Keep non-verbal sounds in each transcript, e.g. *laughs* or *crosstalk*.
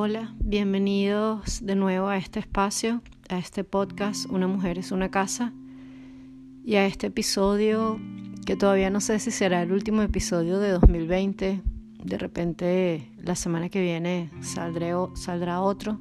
Hola, bienvenidos de nuevo a este espacio, a este podcast Una mujer es una casa y a este episodio que todavía no sé si será el último episodio de 2020. De repente la semana que viene saldré, saldrá otro,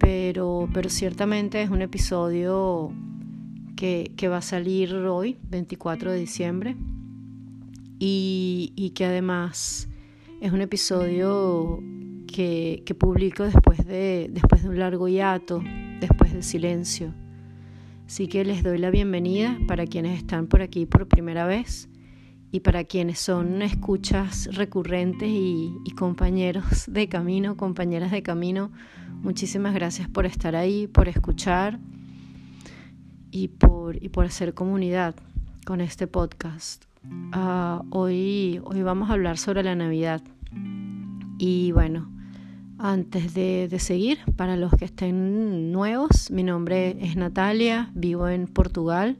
pero, pero ciertamente es un episodio que, que va a salir hoy, 24 de diciembre, y, y que además es un episodio que, que, publico después de, después de un largo hiato, después del silencio. Así que les doy la bienvenida para quienes están por aquí por primera vez y para quienes son escuchas recurrentes y, y compañeros de camino, compañeras de camino. Muchísimas gracias por estar ahí, por escuchar y por, y por hacer comunidad con este podcast. Uh, hoy, hoy vamos a hablar sobre la Navidad. Y bueno, antes de, seguir, para los que estén nuevos, mi nombre es Natalia, vivo en Portugal.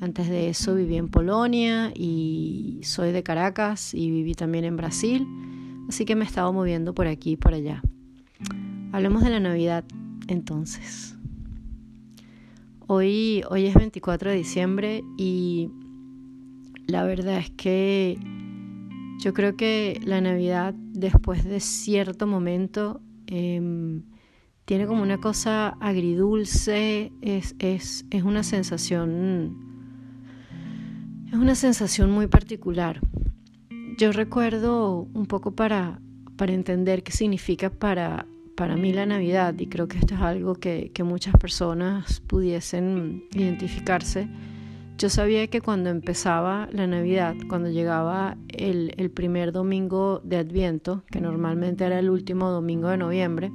Antes de eso viví en Polonia y soy de Caracas y viví también en Brasil. Así que me he estado moviendo por aquí y por allá. Hablemos de la Navidad entonces. Hoy, hoy es 24 de diciembre y la verdad es que yo creo que la Navidad, después de cierto momento, eh, tiene como una cosa agridulce, es, es, es una sensación, es una sensación muy particular. Yo recuerdo un poco para, para entender qué significa para, para mí la Navidad, y creo que esto es algo que, que muchas personas pudiesen identificarse yo sabía que cuando empezaba la Navidad, cuando llegaba el, primer domingo de Adviento, que normalmente era el último domingo de noviembre,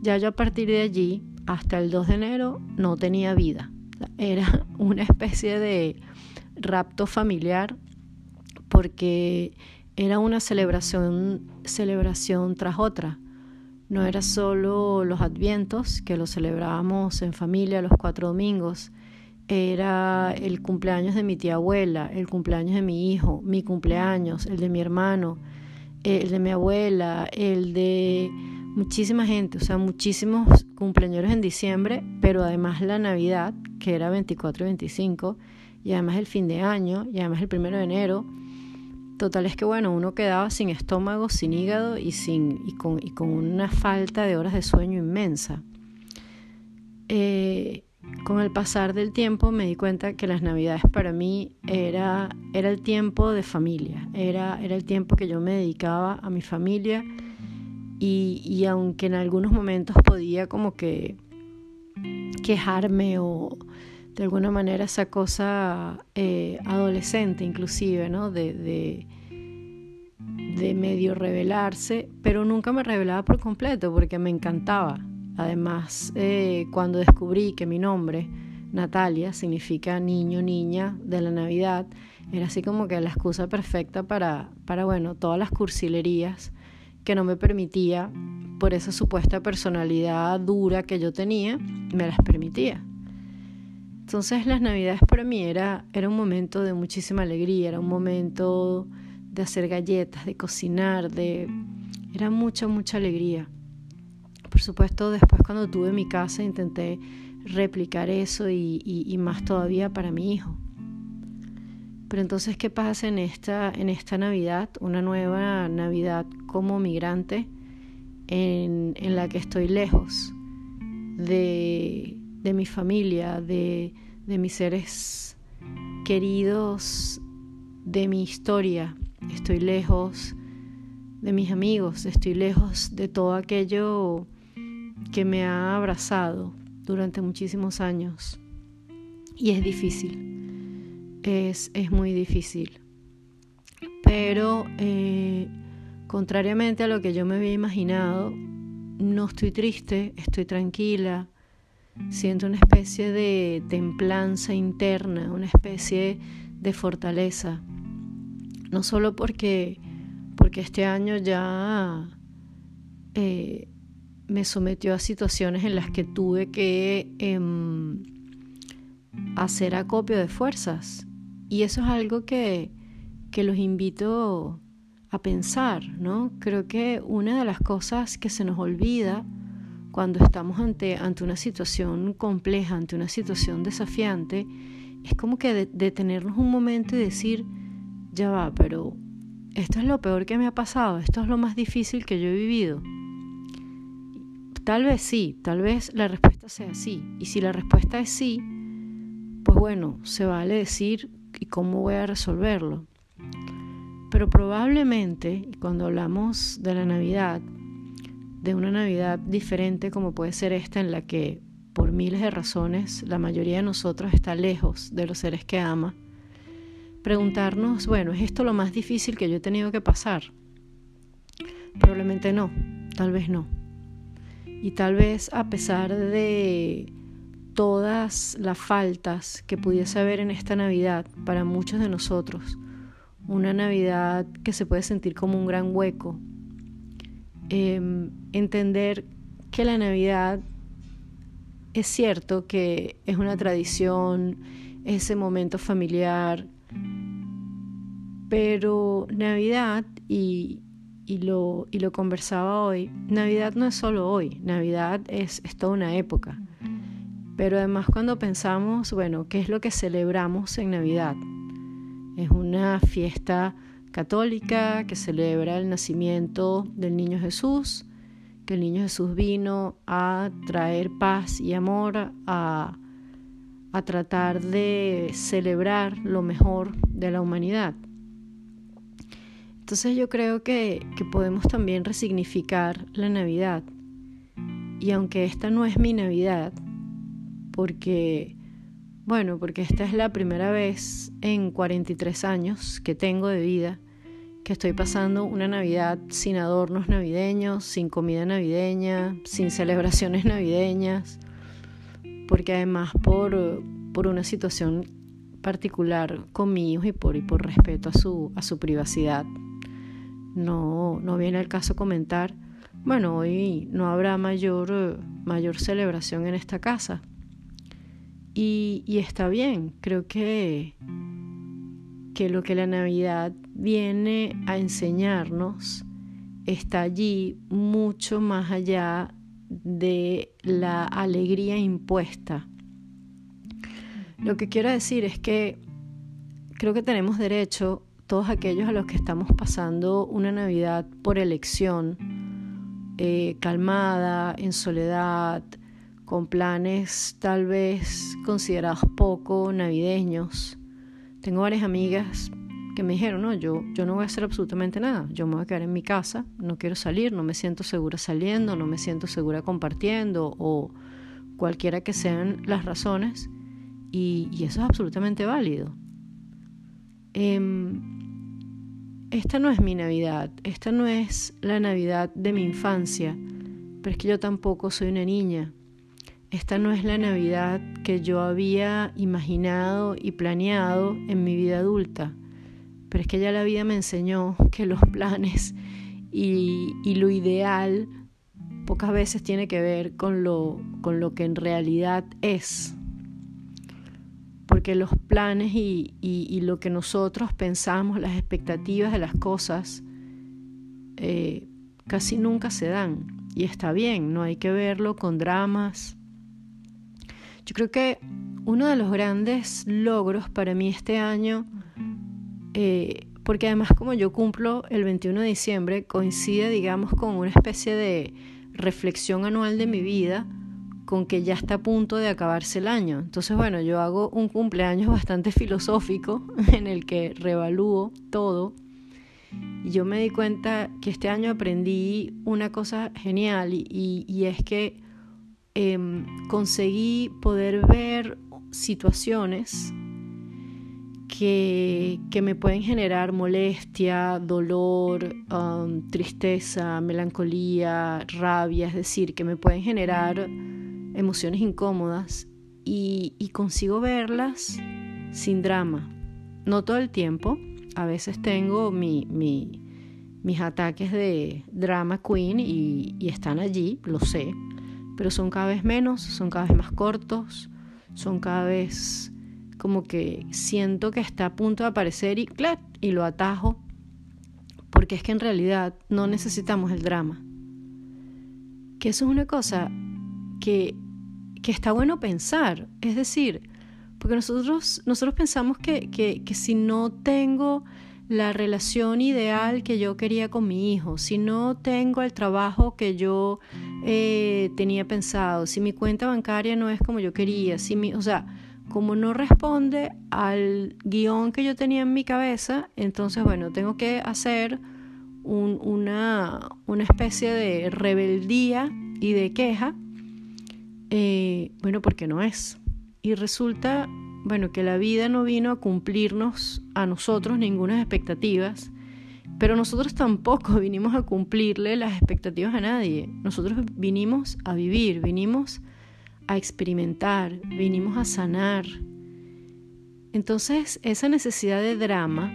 ya yo a partir de allí hasta el 2 de enero no tenía vida. Era *laughs* una especie de rapto familiar porque era una celebración, celebración tras otra. No era solo los advientos, que los celebrábamos en familia los cuatro domingos, era el cumpleaños de mi tía abuela, el cumpleaños de mi hijo, mi cumpleaños, el de mi hermano, el de mi abuela, el de muchísima gente, o sea, muchísimos cumpleaños en diciembre, pero además la Navidad, que era 24 y 25, y además el fin de año, y además el primero de enero. Total es que bueno, uno quedaba sin estómago, sin hígado y, sin, y, con, y con una falta de horas de sueño inmensa. Eh, con el pasar del tiempo me di cuenta que las navidades para mí era, era el tiempo de familia, era, era el tiempo que yo me dedicaba a mi familia y, y aunque en algunos momentos podía como que quejarme o de alguna manera esa cosa eh, adolescente inclusive, ¿no? De, de, de medio revelarse, pero nunca me revelaba por completo porque me encantaba Además, eh, cuando descubrí que mi nombre, Natalia, significa niño, niña de la Navidad, era así como que la excusa perfecta para, para bueno, todas las cursilerías que no me permitía, por esa supuesta personalidad dura que yo tenía, me las permitía. Entonces las navidades para mí era, era un momento de muchísima alegría, era un momento de hacer galletas, de cocinar, de... era mucha, mucha alegría. Por supuesto, después cuando tuve mi casa intenté replicar eso y, más todavía para mi hijo. Pero entonces, ¿qué pasa en esta, en esta Navidad? Una nueva Navidad como migrante en, en la que estoy lejos de, de mi familia, de, de mis seres queridos, de mi historia. Estoy lejos de mis amigos, estoy lejos de todo aquello que me ha abrazado durante muchísimos años. Y es difícil, es, es muy difícil. Pero eh, contrariamente a lo que yo me había imaginado, no estoy triste, estoy tranquila, siento una especie de templanza interna, una especie de fortaleza. No solo porque, porque este año ya eh, me sometió a situaciones en las que tuve que eh, hacer acopio de fuerzas. Y eso es algo que, que los invito a pensar, ¿no? Creo que una de las cosas que se nos olvida cuando estamos ante, ante una situación compleja, ante una situación desafiante, es como que detenernos un momento y decir, ya va, pero esto es lo peor que me ha pasado, esto es lo más difícil que yo he vivido. Tal vez sí, tal vez la respuesta sea sí. Y si la respuesta es sí, pues bueno, se vale decir y cómo voy a resolverlo. Pero probablemente, cuando hablamos de la Navidad, de una Navidad diferente como puede ser esta en la que por miles de razones la mayoría de nosotros está lejos de los seres que ama, preguntarnos, bueno, ¿es esto lo más difícil que yo he tenido que pasar? Probablemente no, tal vez no. Y tal vez a pesar de todas las faltas que pudiese haber en esta Navidad para muchos de nosotros, una Navidad que se puede sentir como un gran hueco, Em, entender que la Navidad es cierto que es una tradición, ese momento familiar, pero Navidad, y, lo, y lo conversaba hoy, Navidad no es solo hoy, Navidad es, es toda una época. Pero además cuando pensamos, bueno, ¿qué es lo que celebramos en Navidad? Es una fiesta católica que celebra el nacimiento del niño Jesús, que el niño Jesús vino a traer paz y amor, a, a tratar de celebrar lo mejor de la humanidad. Entonces yo creo que, que podemos también resignificar la Navidad. Y aunque esta no es mi Navidad, porque bueno, porque esta es la primera vez en 43 años que tengo de vida que estoy pasando una Navidad sin adornos navideños, sin comida navideña, sin celebraciones *laughs* navideñas, porque además por, por una situación particular con mi hijo y por, por respeto a su, a su privacidad, no, no viene al caso comentar, bueno, hoy no habrá mayor, mayor celebración en esta casa. Y, y está bien, creo que que lo que la Navidad viene a enseñarnos está allí mucho más allá de la alegría impuesta. Lo que quiero decir es que creo que tenemos derecho, todos aquellos a los que estamos pasando una Navidad por elección, eh, calmada, en soledad, con planes tal vez considerados poco navideños, tengo varias amigas que me dijeron, no, yo, yo no voy a hacer absolutamente nada, yo me voy a quedar en mi casa, no quiero salir, no me siento segura saliendo, no me siento segura compartiendo o cualquiera que sean las razones y, eso es absolutamente válido. Em, esta no es mi Navidad, esta no es la Navidad de mi infancia, pero es que yo tampoco soy una niña esta no es la Navidad que yo había imaginado y planeado en mi vida adulta, pero es que ya la vida me enseñó que los planes y, lo ideal pocas veces tiene que ver con lo, con lo que en realidad es. Porque los planes y, lo que nosotros pensamos, las expectativas de las cosas, eh, casi nunca se dan. Y está bien, no hay que verlo con dramas, yo creo que uno de los grandes logros para mí este año, eh, porque además como yo cumplo el 21 de diciembre, coincide, digamos, con una especie de reflexión anual de mi vida, con que ya está a punto de acabarse el año. Entonces, bueno, yo hago un cumpleaños *laughs* bastante filosófico *laughs* en el que revalúo todo. Y yo me di cuenta que este año aprendí una cosa genial y es que Em, conseguí poder ver situaciones que, que, me pueden generar molestia, dolor, um, tristeza, melancolía, rabia, es decir, que me pueden generar emociones incómodas y, consigo verlas sin drama. No todo el tiempo, a veces tengo mi, mi, mis ataques de drama queen y, y están allí, lo sé, pero son cada vez menos, son cada vez más cortos, son cada vez como que siento que está a punto de aparecer y, y lo atajo porque es que en realidad no necesitamos el drama. Que eso es una cosa que, que está bueno pensar. Es decir, porque nosotros, nosotros pensamos que, que, si no tengo la relación ideal que yo quería con mi hijo, si no tengo el trabajo que yo eh, tenía pensado, si mi cuenta bancaria no es como yo quería, si mi, o sea, como no responde al guion que yo tenía en mi cabeza, entonces, bueno, tengo que hacer una, una, especie de rebeldía y de queja, eh, bueno, porque no es. Y resulta bueno, que la vida no vino a cumplirnos a nosotros ninguna expectativas, pero nosotros tampoco *laughs* vinimos a cumplirle las expectativas a nadie. Nosotros vinimos a vivir, vinimos a experimentar, vinimos a sanar. Entonces, esa necesidad de drama,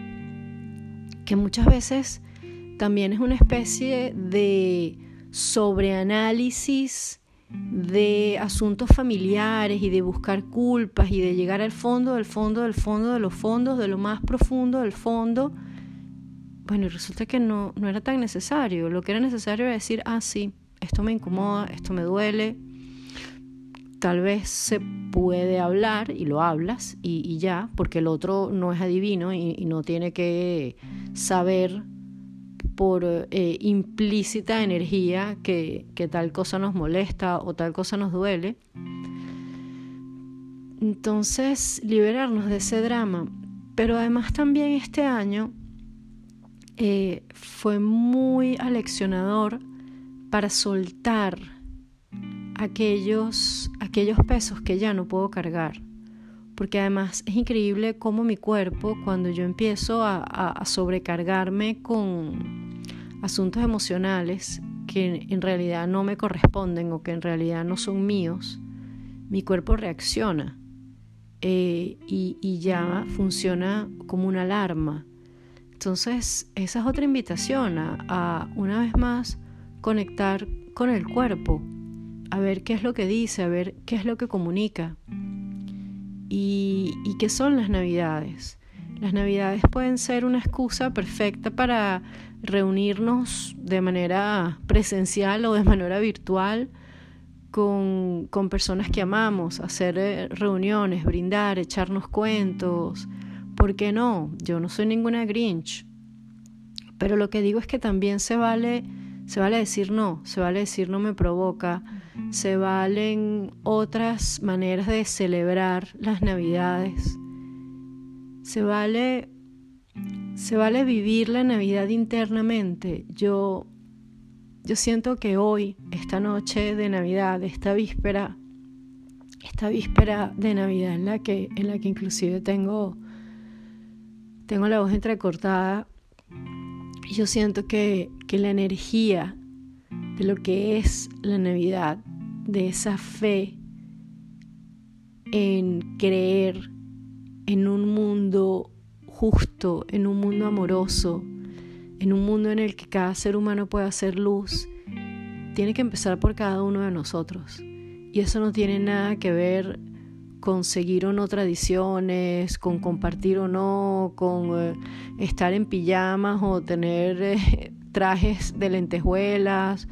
que muchas veces también es una especie de sobreanálisis de asuntos familiares y de buscar culpas y de llegar al fondo del fondo del fondo de los fondos, de lo más profundo del fondo, bueno, resulta que no, no era tan necesario. Lo que era necesario era decir, ah, sí, esto me incomoda, esto me duele. Tal vez se puede hablar y lo hablas y, ya, porque el otro no es adivino y no tiene que saber por eh, implícita energía que, que tal cosa nos molesta o tal cosa nos duele. Entonces, liberarnos de ese drama. Pero además también este año eh, fue muy aleccionador para soltar aquellos, aquellos pesos que ya no puedo cargar. Porque además es increíble cómo mi cuerpo, cuando yo empiezo a sobrecargarme con, asuntos emocionales que en realidad no me corresponden o que en realidad no son míos, mi cuerpo reacciona eh, y, ya funciona como una alarma. Entonces, esa es otra invitación a, una vez más conectar con el cuerpo, a ver qué es lo que dice, a ver qué es lo que comunica y, y qué son las navidades. Las navidades pueden ser una excusa perfecta para reunirnos de manera presencial o de manera virtual con, con personas que amamos, hacer eh, reuniones, brindar, echarnos cuentos. ¿Por qué no? Yo no soy ninguna Grinch. Pero lo que digo es que también se vale, se vale decir no, se vale decir no me provoca, se valen otras maneras de celebrar las navidades, se vale se vale vivir la Navidad internamente. Yo, yo siento que hoy, esta noche de Navidad, esta víspera, esta víspera de Navidad en la que, en la que inclusive tengo, tengo la voz entrecortada, yo siento que, que la energía de lo que es la Navidad, de esa fe en creer en un mundo justo, en un mundo amoroso, en un mundo en el que cada ser humano puede hacer luz, tiene que empezar por cada uno de nosotros. Y eso no tiene nada que ver con seguir o no tradiciones, con compartir o no, con eh, estar en pijamas o tener eh, *laughs* trajes de lentejuelas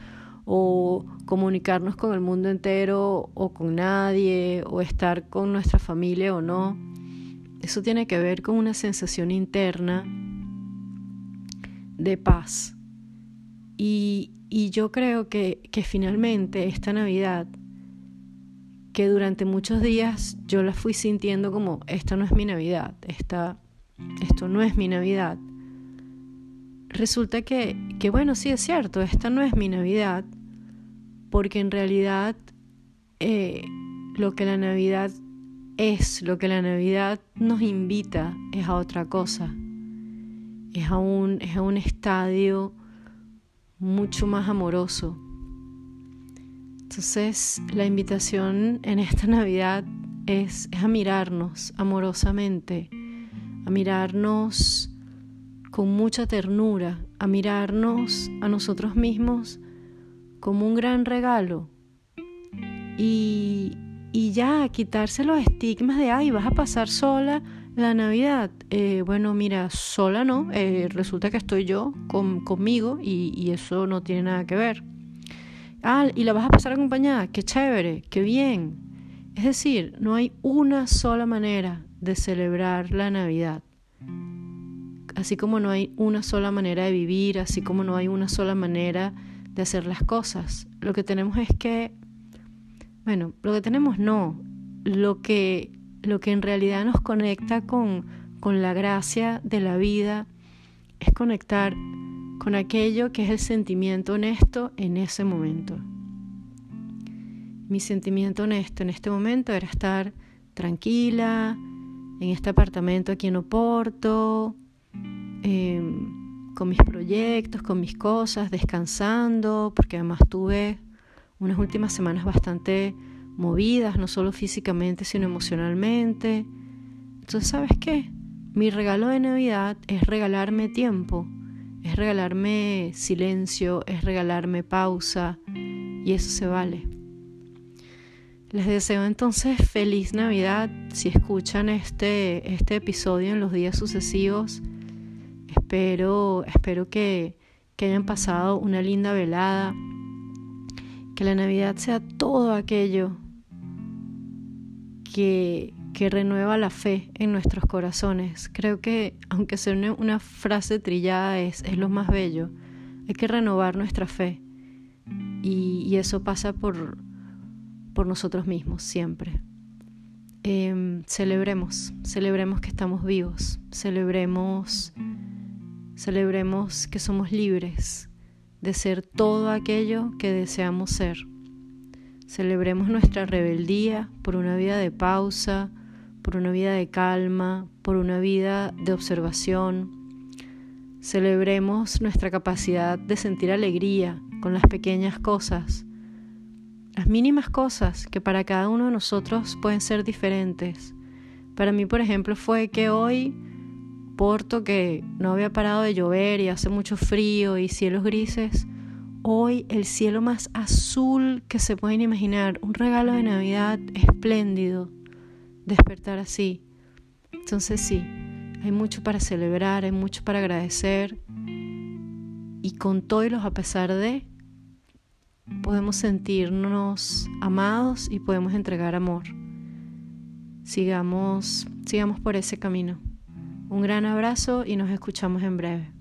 o comunicarnos con el mundo entero o con nadie o estar con nuestra familia o no. Eso tiene que ver con una sensación interna de paz. Y, yo creo que, que finalmente esta Navidad, que durante muchos días yo la fui sintiendo como, esta no es mi Navidad, esta, esto no es mi Navidad, resulta que, que, bueno, sí es cierto, esta no es mi Navidad, porque en realidad eh, lo que la Navidad es lo que la Navidad nos invita, es a otra cosa, es a un, es a un estadio mucho más amoroso. Entonces la invitación en esta Navidad es, a mirarnos amorosamente, a mirarnos con mucha ternura, a mirarnos a nosotros mismos como un gran regalo y, y ya quitarse los estigmas de, ay, vas a pasar sola la Navidad, eh, bueno, mira, sola no, eh, resulta que estoy yo conmigo y, y, eso no tiene nada que ver. Ah, y la vas a pasar acompañada, qué chévere, qué bien. Es decir, no hay una sola manera de celebrar la Navidad. Así como no hay una sola manera de vivir, así como no hay una sola manera de hacer las cosas. Lo que tenemos es que, bueno, lo que tenemos no, lo que lo que en realidad nos conecta con, con la gracia de la vida es conectar con aquello que es el sentimiento honesto en ese momento. Mi sentimiento honesto en este momento era estar tranquila en este apartamento aquí en Oporto, em, con mis proyectos, con mis cosas, descansando, porque además tuve unas últimas semanas bastante movidas, no solo físicamente, sino emocionalmente. Entonces, ¿sabes qué? Mi regalo de Navidad es regalarme tiempo, es regalarme silencio, es regalarme pausa, y eso se vale. Les deseo entonces feliz Navidad. Si escuchan este, este episodio en los días sucesivos, espero, espero que, que hayan pasado una linda velada, que la Navidad sea todo aquello que, renueva la fe en nuestros corazones. Creo que, aunque sea una, frase trillada, es, es, lo más bello. Hay que renovar nuestra fe. Y, eso pasa por, por, nosotros mismos siempre. Em, celebremos, celebremos que estamos vivos, celebremos, celebremos que somos libres de ser todo aquello que deseamos ser. Celebremos nuestra rebeldía por una vida de pausa, por una vida de calma, por una vida de observación. Celebremos nuestra capacidad de sentir alegría con las pequeñas cosas, las mínimas cosas que para cada uno de nosotros pueden ser diferentes. Para mí, por ejemplo, fue que hoy Que no había parado de llover y hace mucho frío y cielos grises, hoy el cielo más azul que se pueden imaginar, un regalo de Navidad espléndido, despertar así. Entonces sí, hay mucho para celebrar, hay mucho para agradecer y con todo los a pesar de, podemos sentirnos amados y podemos entregar amor. Sigamos, sigamos por ese camino. Un gran abrazo y nos escuchamos en breve.